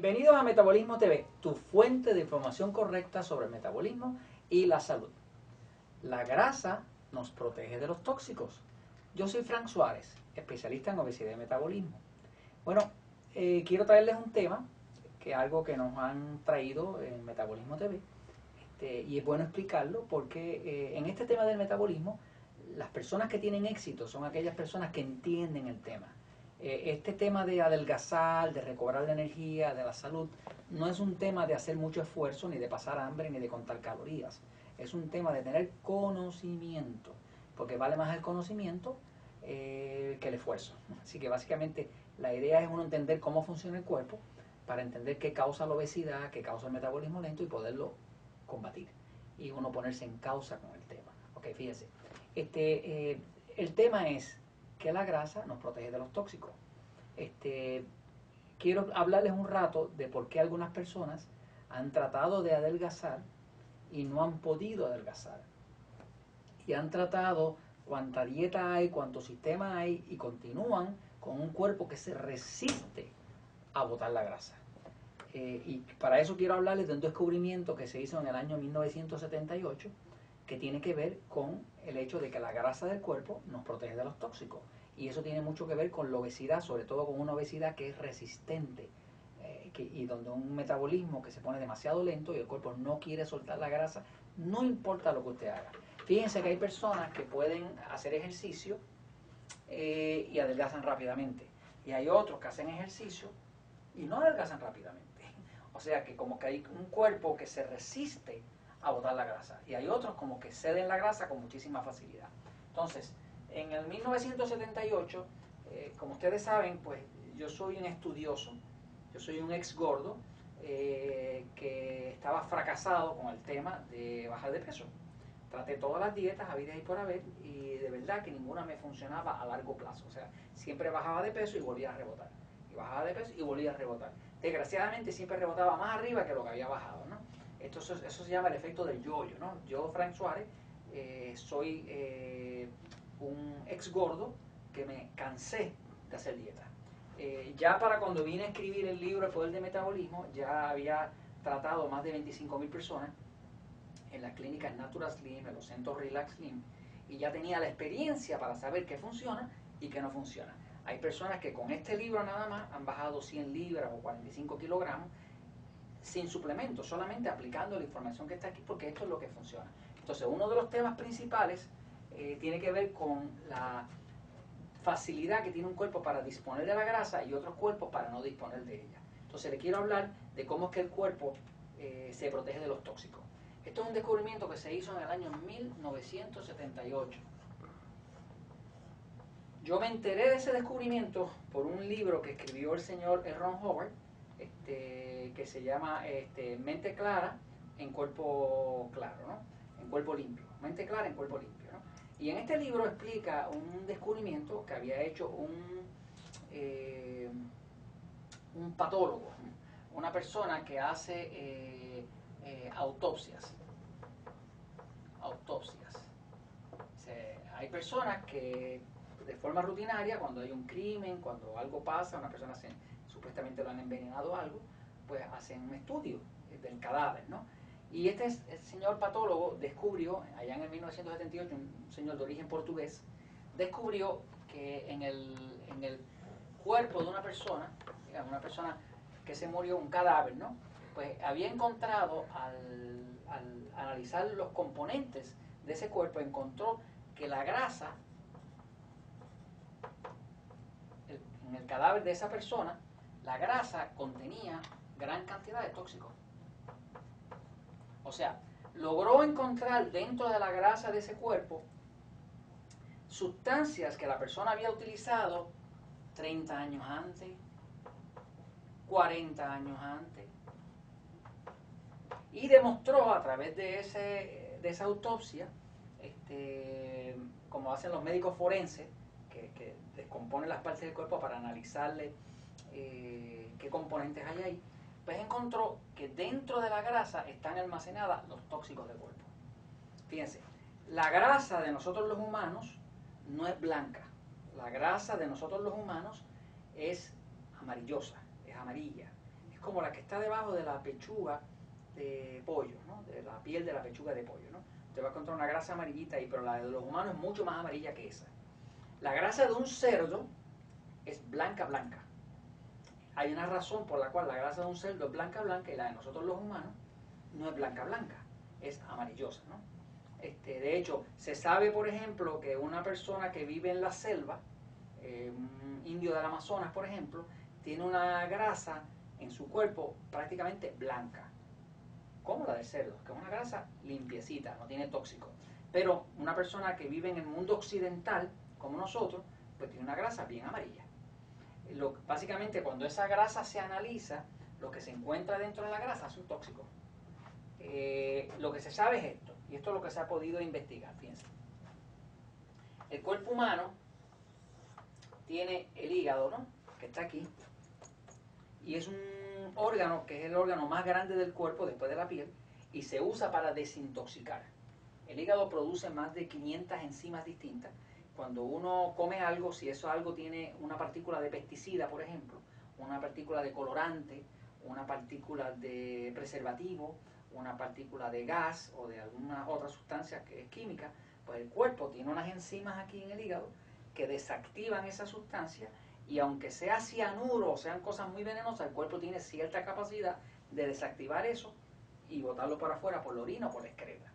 Bienvenidos a Metabolismo TV, tu fuente de información correcta sobre el metabolismo y la salud. La grasa nos protege de los tóxicos. Yo soy Frank Suárez, especialista en obesidad y metabolismo. Bueno, eh, quiero traerles un tema, que es algo que nos han traído en Metabolismo TV, este, y es bueno explicarlo porque eh, en este tema del metabolismo, las personas que tienen éxito son aquellas personas que entienden el tema eh, este tema de adelgazar, de recobrar la energía, de la salud, no es un tema de hacer mucho esfuerzo, ni de pasar hambre, ni de contar calorías. Es un tema de tener conocimiento, porque vale más el conocimiento eh, que el esfuerzo. Así que básicamente la idea es uno entender cómo funciona el cuerpo para entender qué causa la obesidad, qué causa el metabolismo lento y poderlo combatir. Y uno ponerse en causa con el tema. Ok, fíjense. Este, eh, el tema es que la grasa nos protege de los tóxicos. Este, quiero hablarles un rato de por qué algunas personas han tratado de adelgazar y no han podido adelgazar. Y han tratado cuánta dieta hay, cuánto sistema hay y continúan con un cuerpo que se resiste a botar la grasa. Eh, y para eso quiero hablarles de un descubrimiento que se hizo en el año 1978 que tiene que ver con el hecho de que la grasa del cuerpo nos protege de los tóxicos. Y eso tiene mucho que ver con la obesidad, sobre todo con una obesidad que es resistente eh, y donde un metabolismo que se pone demasiado lento y el cuerpo no quiere soltar la grasa, no importa lo que usted haga. Fíjense que hay personas que pueden hacer ejercicio eh, y adelgazan rápidamente. Y hay otros que hacen ejercicio y no adelgazan rápidamente. O sea que como que hay un cuerpo que se resiste a botar la grasa. Y hay otros como que ceden la grasa con muchísima facilidad. Entonces, en el 1978, eh, como ustedes saben, pues yo soy un estudioso, yo soy un ex gordo eh, que estaba fracasado con el tema de bajar de peso. Traté todas las dietas habidas y por haber y de verdad que ninguna me funcionaba a largo plazo. O sea, siempre bajaba de peso y volvía a rebotar. Y bajaba de peso y volvía a rebotar. Desgraciadamente siempre rebotaba más arriba que lo que había bajado. Esto, eso, se llama el efecto del yoyo, ¿no? Yo, Frank Suárez, eh, soy eh, un ex gordo que me cansé de hacer dieta. Eh, ya para cuando vine a escribir el libro El Poder de Metabolismo, ya había tratado más de 25 mil personas en las clínicas Natural Slim, en los centros Relax Slim, y ya tenía la experiencia para saber qué funciona y qué no funciona. Hay personas que con este libro nada más han bajado 100 libras o 45 kilogramos sin suplementos, solamente aplicando la información que está aquí, porque esto es lo que funciona. Entonces, uno de los temas principales eh, tiene que ver con la facilidad que tiene un cuerpo para disponer de la grasa y otros cuerpos para no disponer de ella. Entonces, le quiero hablar de cómo es que el cuerpo eh, se protege de los tóxicos. Esto es un descubrimiento que se hizo en el año 1978. Yo me enteré de ese descubrimiento por un libro que escribió el señor Ron Howard, este, que se llama este, Mente Clara en Cuerpo Claro, ¿no? En Cuerpo Limpio. Mente Clara en Cuerpo Limpio, ¿no? Y en este libro explica un descubrimiento que había hecho un, eh, un patólogo, una persona que hace eh, eh, autopsias. Autopsias. hay personas que de forma rutinaria, cuando hay un crimen, cuando algo pasa, una persona se supuestamente lo han envenenado algo, pues hacen un estudio del cadáver, ¿no? Y este señor patólogo descubrió, allá en el 1978, un señor de origen portugués, descubrió que en el, en el cuerpo de una persona, digamos, una persona que se murió, un cadáver, ¿no? Pues había encontrado, al, al analizar los componentes de ese cuerpo, encontró que la grasa en el cadáver de esa persona la grasa contenía gran cantidad de tóxicos. O sea, logró encontrar dentro de la grasa de ese cuerpo sustancias que la persona había utilizado 30 años antes, 40 años antes, y demostró a través de, ese, de esa autopsia, este, como hacen los médicos forenses, que, que descomponen las partes del cuerpo para analizarle eh, qué componentes hay ahí, pues encontró que dentro de la grasa están almacenadas los tóxicos del cuerpo. Fíjense, la grasa de nosotros los humanos no es blanca. La grasa de nosotros los humanos es amarillosa, es amarilla. Es como la que está debajo de la pechuga de pollo, ¿no? de la piel de la pechuga de pollo. ¿no? Usted va a encontrar una grasa amarillita ahí, pero la de los humanos es mucho más amarilla que esa. La grasa de un cerdo es blanca, blanca. Hay una razón por la cual la grasa de un cerdo es blanca, blanca y la de nosotros los humanos no es blanca, blanca, es amarillosa. ¿no? Este, de hecho, se sabe, por ejemplo, que una persona que vive en la selva, eh, un indio del Amazonas, por ejemplo, tiene una grasa en su cuerpo prácticamente blanca, como la del cerdo, que es una grasa limpiecita, no tiene tóxico. Pero una persona que vive en el mundo occidental, como nosotros, pues tiene una grasa bien amarilla. Básicamente, cuando esa grasa se analiza, lo que se encuentra dentro de la grasa es un tóxico. Eh, lo que se sabe es esto, y esto es lo que se ha podido investigar, fíjense. El cuerpo humano tiene el hígado, ¿no? Que está aquí, y es un órgano que es el órgano más grande del cuerpo después de la piel y se usa para desintoxicar. El hígado produce más de 500 enzimas distintas. Cuando uno come algo, si eso algo tiene una partícula de pesticida, por ejemplo, una partícula de colorante, una partícula de preservativo, una partícula de gas o de alguna otra sustancia que es química, pues el cuerpo tiene unas enzimas aquí en el hígado que desactivan esa sustancia y aunque sea cianuro o sean cosas muy venenosas, el cuerpo tiene cierta capacidad de desactivar eso y botarlo para afuera por la orina o por la excreta.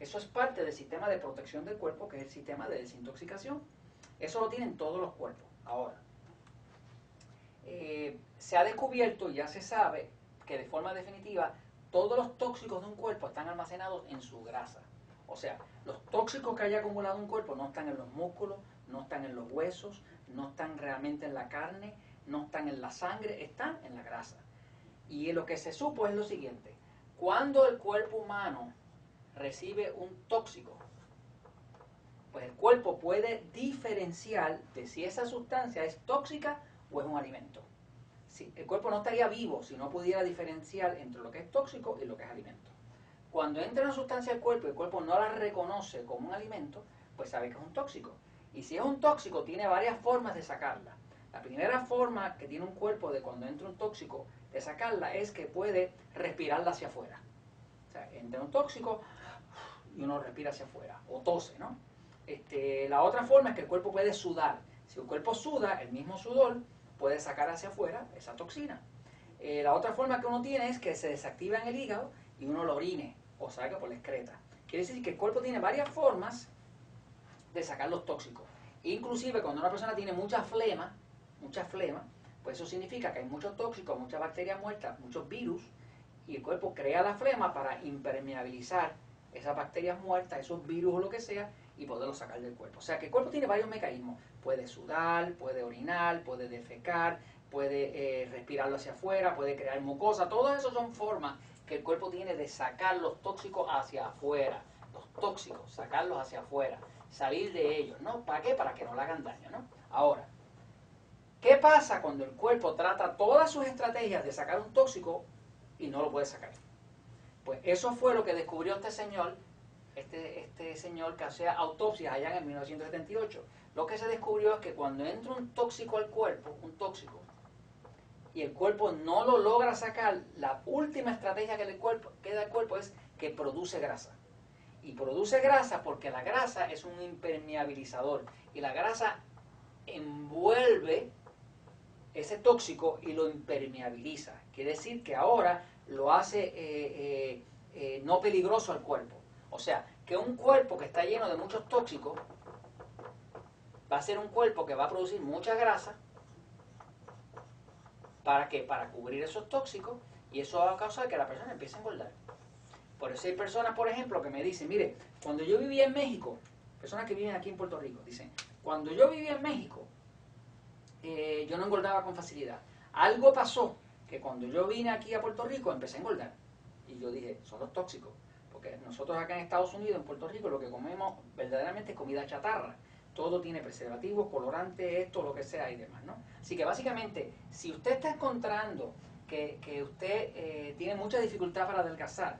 Eso es parte del sistema de protección del cuerpo, que es el sistema de desintoxicación. Eso lo tienen todos los cuerpos. Ahora, eh, se ha descubierto ya se sabe que de forma definitiva todos los tóxicos de un cuerpo están almacenados en su grasa. O sea, los tóxicos que haya acumulado un cuerpo no están en los músculos, no están en los huesos, no están realmente en la carne, no están en la sangre, están en la grasa. Y lo que se supo es lo siguiente, cuando el cuerpo humano recibe un tóxico, pues el cuerpo puede diferenciar de si esa sustancia es tóxica o es un alimento. Si, el cuerpo no estaría vivo si no pudiera diferenciar entre lo que es tóxico y lo que es alimento. Cuando entra una sustancia al cuerpo y el cuerpo no la reconoce como un alimento, pues sabe que es un tóxico. Y si es un tóxico, tiene varias formas de sacarla. La primera forma que tiene un cuerpo de cuando entra un tóxico de sacarla es que puede respirarla hacia afuera. O sea, entra un tóxico y uno respira hacia afuera, o tose, ¿no? Este, la otra forma es que el cuerpo puede sudar. Si el cuerpo suda, el mismo sudor puede sacar hacia afuera esa toxina. Eh, la otra forma que uno tiene es que se desactiva en el hígado y uno lo orine o salga por la excreta. Quiere decir que el cuerpo tiene varias formas de sacar los tóxicos. Inclusive cuando una persona tiene mucha flema, mucha flema, pues eso significa que hay muchos tóxicos, muchas bacterias muertas, muchos virus, y el cuerpo crea la flema para impermeabilizar esas bacterias muertas, esos virus o lo que sea, y poderlos sacar del cuerpo. O sea que el cuerpo tiene varios mecanismos. Puede sudar, puede orinar, puede defecar, puede eh, respirarlo hacia afuera, puede crear mucosa. Todas esas son formas que el cuerpo tiene de sacar los tóxicos hacia afuera. Los tóxicos, sacarlos hacia afuera salir de ellos, ¿no? ¿Para qué? Para que no le hagan daño, ¿no? Ahora, ¿qué pasa cuando el cuerpo trata todas sus estrategias de sacar un tóxico y no lo puede sacar? Pues eso fue lo que descubrió este señor, este, este señor que hacía autopsias allá en 1978. Lo que se descubrió es que cuando entra un tóxico al cuerpo, un tóxico, y el cuerpo no lo logra sacar, la última estrategia que le cuerpo, queda al cuerpo es que produce grasa y produce grasa porque la grasa es un impermeabilizador y la grasa envuelve ese tóxico y lo impermeabiliza. Quiere decir que ahora lo hace eh, eh, eh, no peligroso al cuerpo. O sea, que un cuerpo que está lleno de muchos tóxicos va a ser un cuerpo que va a producir mucha grasa. ¿Para qué? Para cubrir esos tóxicos y eso va a causar que la persona empiece a engordar. Por eso hay personas, por ejemplo, que me dicen, mire, cuando yo vivía en México, personas que viven aquí en Puerto Rico, dicen, cuando yo vivía en México, eh, yo no engordaba con facilidad. Algo pasó que cuando yo vine aquí a Puerto Rico empecé a engordar. Y yo dije, son los tóxicos. Porque nosotros acá en Estados Unidos, en Puerto Rico, lo que comemos verdaderamente es comida chatarra. Todo tiene preservativos, colorantes, esto, lo que sea y demás, ¿no? Así que básicamente, si usted está encontrando que, usted eh, tiene mucha dificultad para adelgazar,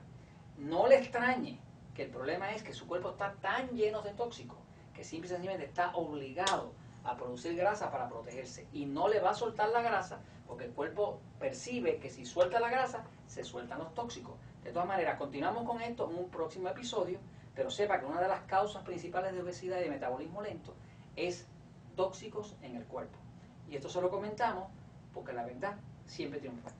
no le extrañe que el problema es que su cuerpo está tan lleno de tóxicos que simplemente está obligado a producir grasa para protegerse y no le va a soltar la grasa porque el cuerpo percibe que si suelta la grasa, se sueltan los tóxicos. De todas maneras, continuamos con esto en un próximo episodio, pero sepa que una de las causas principales de obesidad y de metabolismo lento es tóxicos en el cuerpo. Y esto se lo comentamos porque la verdad siempre triunfa.